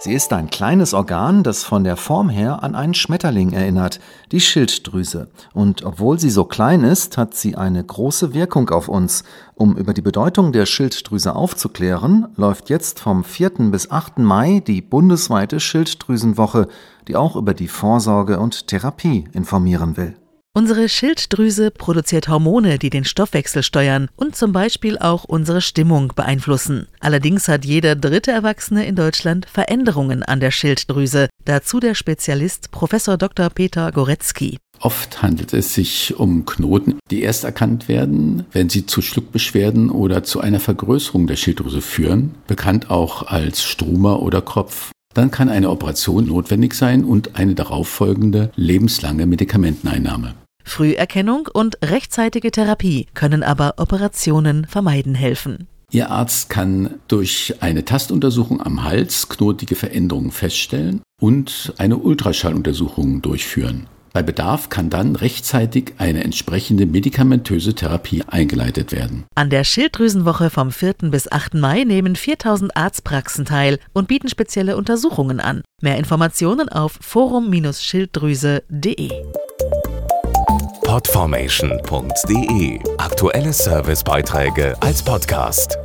Sie ist ein kleines Organ, das von der Form her an einen Schmetterling erinnert, die Schilddrüse. Und obwohl sie so klein ist, hat sie eine große Wirkung auf uns. Um über die Bedeutung der Schilddrüse aufzuklären, läuft jetzt vom 4. bis 8. Mai die bundesweite Schilddrüsenwoche, die auch über die Vorsorge und Therapie informieren will. Unsere Schilddrüse produziert Hormone, die den Stoffwechsel steuern und zum Beispiel auch unsere Stimmung beeinflussen. Allerdings hat jeder dritte Erwachsene in Deutschland Veränderungen an der Schilddrüse. Dazu der Spezialist Prof. Dr. Peter Goretzky. Oft handelt es sich um Knoten, die erst erkannt werden, wenn sie zu Schluckbeschwerden oder zu einer Vergrößerung der Schilddrüse führen, bekannt auch als Struma oder Kropf. Dann kann eine Operation notwendig sein und eine darauffolgende lebenslange Medikamenteneinnahme. Früherkennung und rechtzeitige Therapie können aber Operationen vermeiden helfen. Ihr Arzt kann durch eine Tastuntersuchung am Hals knotige Veränderungen feststellen und eine Ultraschalluntersuchung durchführen. Bei Bedarf kann dann rechtzeitig eine entsprechende medikamentöse Therapie eingeleitet werden. An der Schilddrüsenwoche vom 4. bis 8. Mai nehmen 4000 Arztpraxen teil und bieten spezielle Untersuchungen an. Mehr Informationen auf forum-schilddrüse.de. Podformation.de Aktuelle Servicebeiträge als Podcast.